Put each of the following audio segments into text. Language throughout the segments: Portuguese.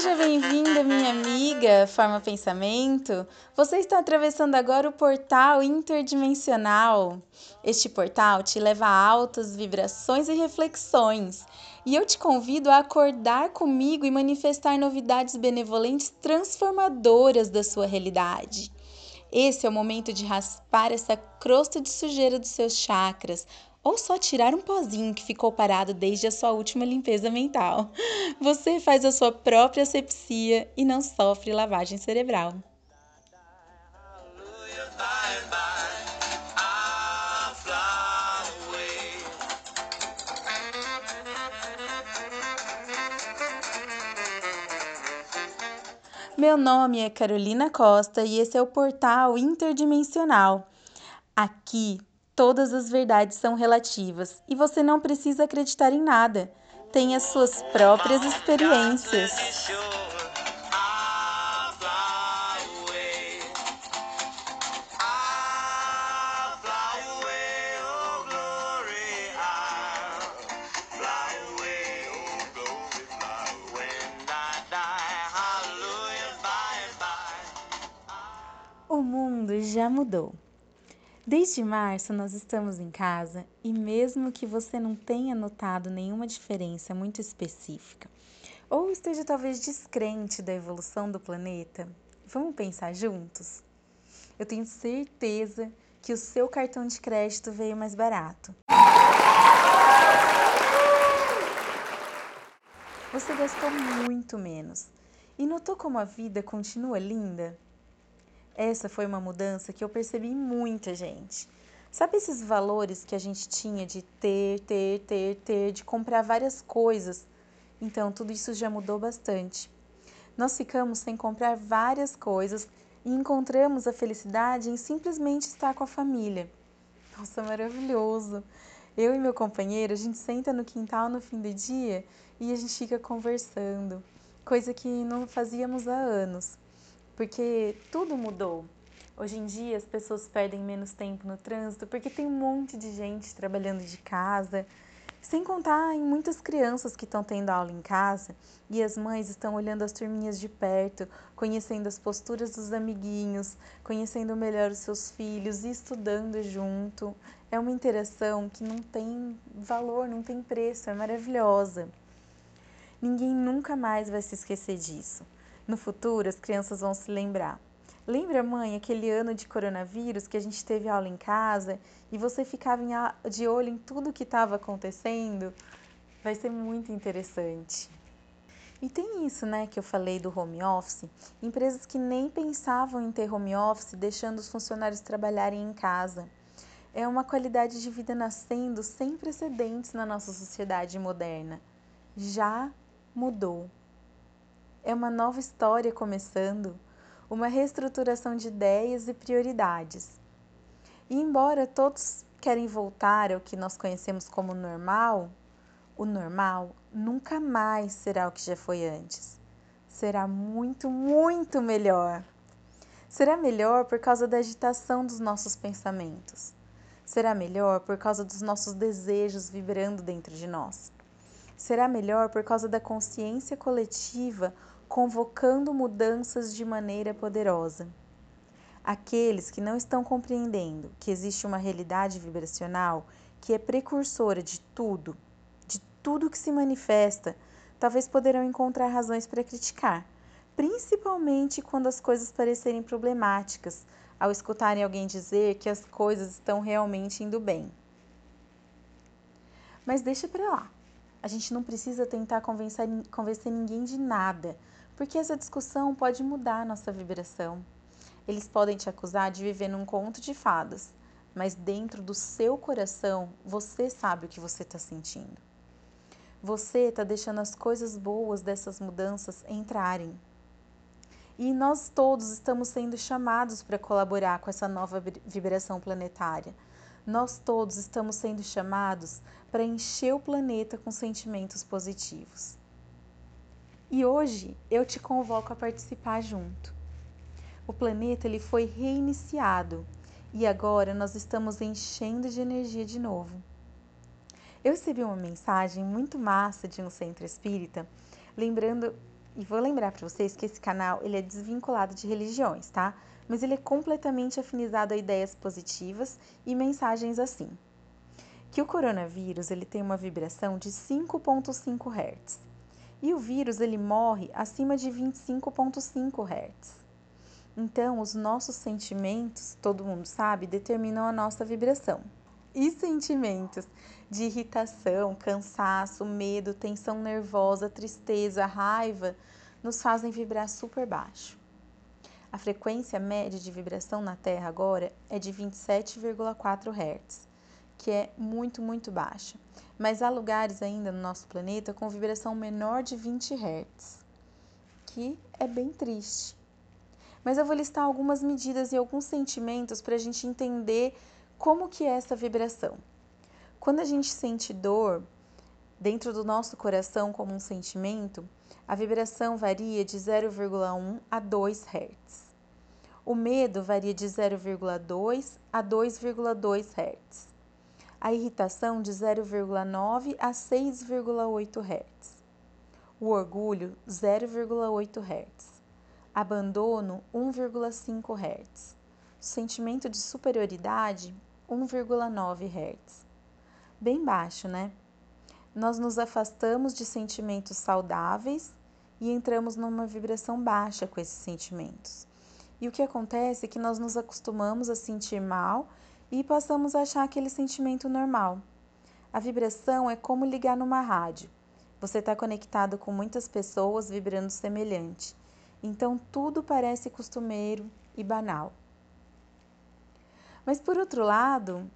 Seja bem-vinda, minha amiga Forma Pensamento. Você está atravessando agora o portal interdimensional. Este portal te leva a altas vibrações e reflexões. E eu te convido a acordar comigo e manifestar novidades benevolentes transformadoras da sua realidade. Esse é o momento de raspar essa crosta de sujeira dos seus chakras, ou só tirar um pozinho que ficou parado desde a sua última limpeza mental. Você faz a sua própria asepsia e não sofre lavagem cerebral. Meu nome é Carolina Costa e esse é o portal Interdimensional. Aqui todas as verdades são relativas e você não precisa acreditar em nada. Tenha suas próprias experiências. O mundo já mudou. Desde março nós estamos em casa e mesmo que você não tenha notado nenhuma diferença muito específica, ou esteja talvez descrente da evolução do planeta, vamos pensar juntos? Eu tenho certeza que o seu cartão de crédito veio mais barato. Você gastou muito menos. E notou como a vida continua linda? Essa foi uma mudança que eu percebi em muita gente. Sabe esses valores que a gente tinha de ter, ter, ter, ter, de comprar várias coisas? Então, tudo isso já mudou bastante. Nós ficamos sem comprar várias coisas e encontramos a felicidade em simplesmente estar com a família. Nossa, maravilhoso! Eu e meu companheiro, a gente senta no quintal no fim do dia e a gente fica conversando, coisa que não fazíamos há anos porque tudo mudou. Hoje em dia as pessoas perdem menos tempo no trânsito porque tem um monte de gente trabalhando de casa, sem contar em muitas crianças que estão tendo aula em casa e as mães estão olhando as turminhas de perto, conhecendo as posturas dos amiguinhos, conhecendo melhor os seus filhos e estudando junto. É uma interação que não tem valor, não tem preço, é maravilhosa. Ninguém nunca mais vai se esquecer disso. No futuro, as crianças vão se lembrar. Lembra, mãe, aquele ano de coronavírus que a gente teve aula em casa e você ficava de olho em tudo que estava acontecendo? Vai ser muito interessante. E tem isso, né, que eu falei do home office. Empresas que nem pensavam em ter home office, deixando os funcionários trabalharem em casa. É uma qualidade de vida nascendo sem precedentes na nossa sociedade moderna. Já mudou. É uma nova história começando, uma reestruturação de ideias e prioridades. E embora todos querem voltar ao que nós conhecemos como normal, o normal nunca mais será o que já foi antes. Será muito, muito melhor. Será melhor por causa da agitação dos nossos pensamentos. Será melhor por causa dos nossos desejos vibrando dentro de nós. Será melhor por causa da consciência coletiva convocando mudanças de maneira poderosa. Aqueles que não estão compreendendo que existe uma realidade vibracional que é precursora de tudo, de tudo que se manifesta, talvez poderão encontrar razões para criticar, principalmente quando as coisas parecerem problemáticas, ao escutarem alguém dizer que as coisas estão realmente indo bem. Mas deixa para lá. A gente não precisa tentar convencer, convencer ninguém de nada, porque essa discussão pode mudar a nossa vibração. Eles podem te acusar de viver num conto de fadas, mas dentro do seu coração você sabe o que você está sentindo. Você está deixando as coisas boas dessas mudanças entrarem. E nós todos estamos sendo chamados para colaborar com essa nova vibração planetária. Nós todos estamos sendo chamados para encher o planeta com sentimentos positivos. E hoje eu te convoco a participar junto. O planeta ele foi reiniciado e agora nós estamos enchendo de energia de novo. Eu recebi uma mensagem muito massa de um centro espírita, lembrando E vou lembrar para vocês que esse canal ele é desvinculado de religiões, tá? Mas ele é completamente afinizado a ideias positivas e mensagens assim. Que o coronavírus ele tem uma vibração de 5.5 Hz. E o vírus ele morre acima de 25.5 Hz. Então, os nossos sentimentos, todo mundo sabe, determinam a nossa vibração. E sentimentos de irritação, cansaço, medo, tensão nervosa, tristeza, raiva nos fazem vibrar super baixo. A frequência média de vibração na Terra agora é de 27,4 Hz, que é muito, muito baixa. Mas há lugares ainda no nosso planeta com vibração menor de 20 Hz, que é bem triste. Mas eu vou listar algumas medidas e alguns sentimentos para a gente entender como que é essa vibração. Quando a gente sente dor dentro do nosso coração como um sentimento, a vibração varia de 0,1 a 2 Hz. O medo varia de 0,2 a 2,2 Hz. A irritação de 0,9 a 6,8 Hz. O orgulho 0,8 Hz. Abandono 1,5 Hz. Sentimento de superioridade 1,9 Hz bem baixo, né? Nós nos afastamos de sentimentos saudáveis e entramos numa vibração baixa com esses sentimentos. E o que acontece é que nós nos acostumamos a sentir mal e passamos a achar aquele sentimento normal. A vibração é como ligar numa rádio. Você está conectado com muitas pessoas vibrando semelhante. Então tudo parece costumeiro e banal. Mas por outro lado,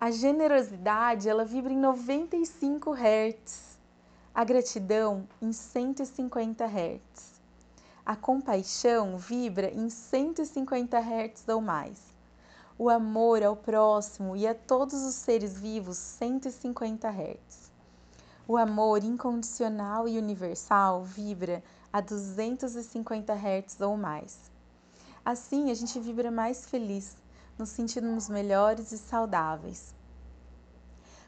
a generosidade, ela vibra em 95 Hz. A gratidão em 150 Hz. A compaixão vibra em 150 Hz ou mais. O amor ao próximo e a todos os seres vivos 150 Hz. O amor incondicional e universal vibra a 250 Hz ou mais. Assim, a gente vibra mais feliz, nos sentimos melhores e saudáveis.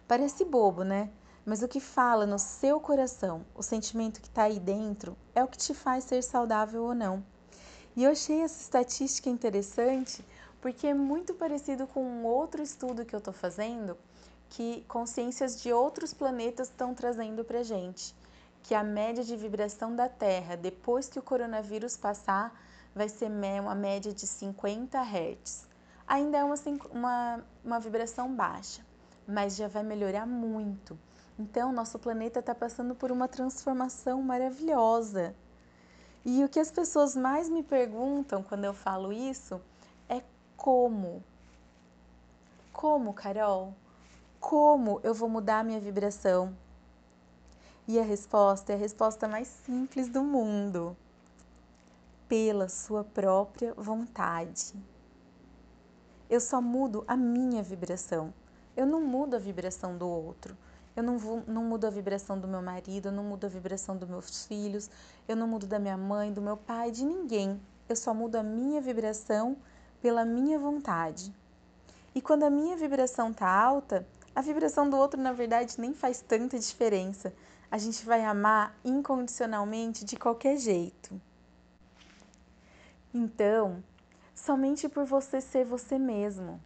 Parece bobo, né? Mas o que fala no seu coração, o sentimento que está aí dentro, é o que te faz ser saudável ou não. E eu achei essa estatística interessante porque é muito parecido com um outro estudo que eu estou fazendo que consciências de outros planetas estão trazendo para gente, que a média de vibração da Terra depois que o coronavírus passar vai ser uma média de 50 Hz ainda é uma, uma, uma vibração baixa, mas já vai melhorar muito. Então, nosso planeta está passando por uma transformação maravilhosa. E o que as pessoas mais me perguntam quando eu falo isso é como. Como, Carol? Como eu vou mudar a minha vibração? E a resposta é a resposta mais simples do mundo: pela sua própria vontade eu só mudo a minha vibração. Eu não mudo a vibração do outro. Eu não, vou, não mudo a vibração do meu marido, eu não mudo a vibração dos meus filhos, eu não mudo da minha mãe, do meu pai, de ninguém. Eu só mudo a minha vibração pela minha vontade. E quando a minha vibração tá alta, a vibração do outro, na verdade, nem faz tanta diferença. A gente vai amar incondicionalmente de qualquer jeito. Então, somente por você ser você mesmo,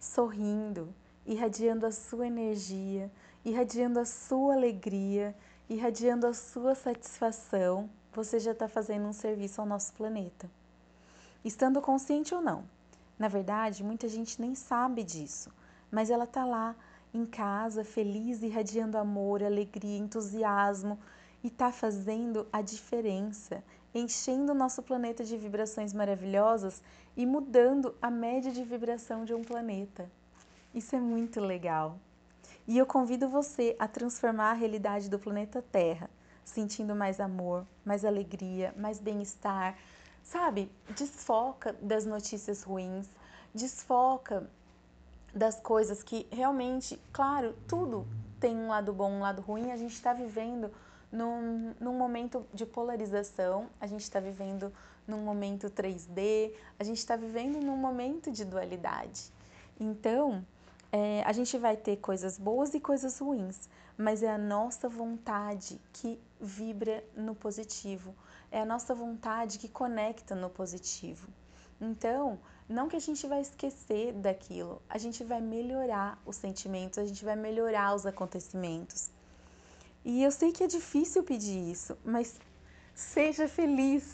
sorrindo, irradiando a sua energia, irradiando a sua alegria, irradiando a sua satisfação, você já está fazendo um serviço ao nosso planeta. Estando consciente ou não. Na verdade, muita gente nem sabe disso, mas ela está lá em casa, feliz, irradiando amor, alegria, entusiasmo e está fazendo a diferença enchendo o nosso planeta de vibrações maravilhosas e mudando a média de vibração de um planeta. Isso é muito legal. E eu convido você a transformar a realidade do planeta Terra, sentindo mais amor, mais alegria, mais bem-estar. Sabe? Desfoca das notícias ruins, desfoca das coisas que realmente, claro, tudo tem um lado bom, um lado ruim. A gente está vivendo num, num momento de polarização, a gente está vivendo num momento 3D, a gente está vivendo num momento de dualidade. Então, É, a gente vai ter coisas boas e coisas ruins, mas é a nossa vontade que vibra no positivo, é a nossa vontade que conecta no positivo. Então, não que a gente vai esquecer daquilo, a gente vai melhorar os sentimentos, a gente vai melhorar os acontecimentos. E eu sei que é difícil pedir isso, mas seja feliz,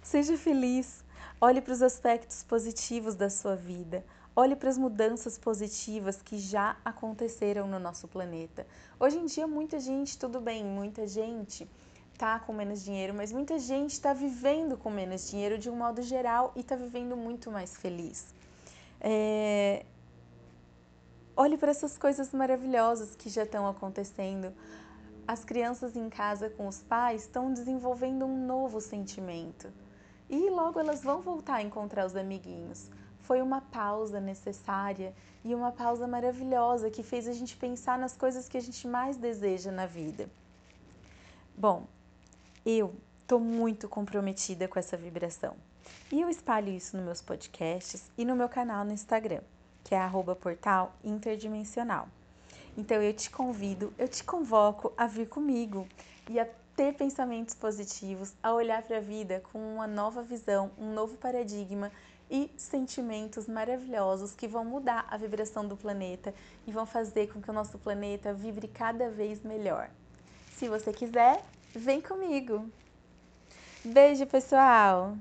seja feliz. Olhe para os aspectos positivos da sua vida. Olhe para as mudanças positivas que já aconteceram no nosso planeta. Hoje em dia, muita gente, tudo bem, muita gente tá com menos dinheiro, mas muita gente está vivendo com menos dinheiro de um modo geral e está vivendo muito mais feliz. É... Olhe para essas coisas maravilhosas que já estão acontecendo. As crianças em casa com os pais estão desenvolvendo um novo sentimento. E logo elas vão voltar a encontrar os amiguinhos foi uma pausa necessária e uma pausa maravilhosa que fez a gente pensar nas coisas que a gente mais deseja na vida. Bom, eu estou muito comprometida com essa vibração e eu espalho isso nos meus podcasts e no meu canal no Instagram, que é portal interdimensional. Então eu te convido, eu te convoco a vir comigo e a ter pensamentos positivos, a olhar para a vida com uma nova visão, um novo paradigma e sentimentos maravilhosos que vão mudar a vibração do planeta e vão fazer com que o nosso planeta vibre cada vez melhor. Se você quiser, vem comigo! Beijo, pessoal!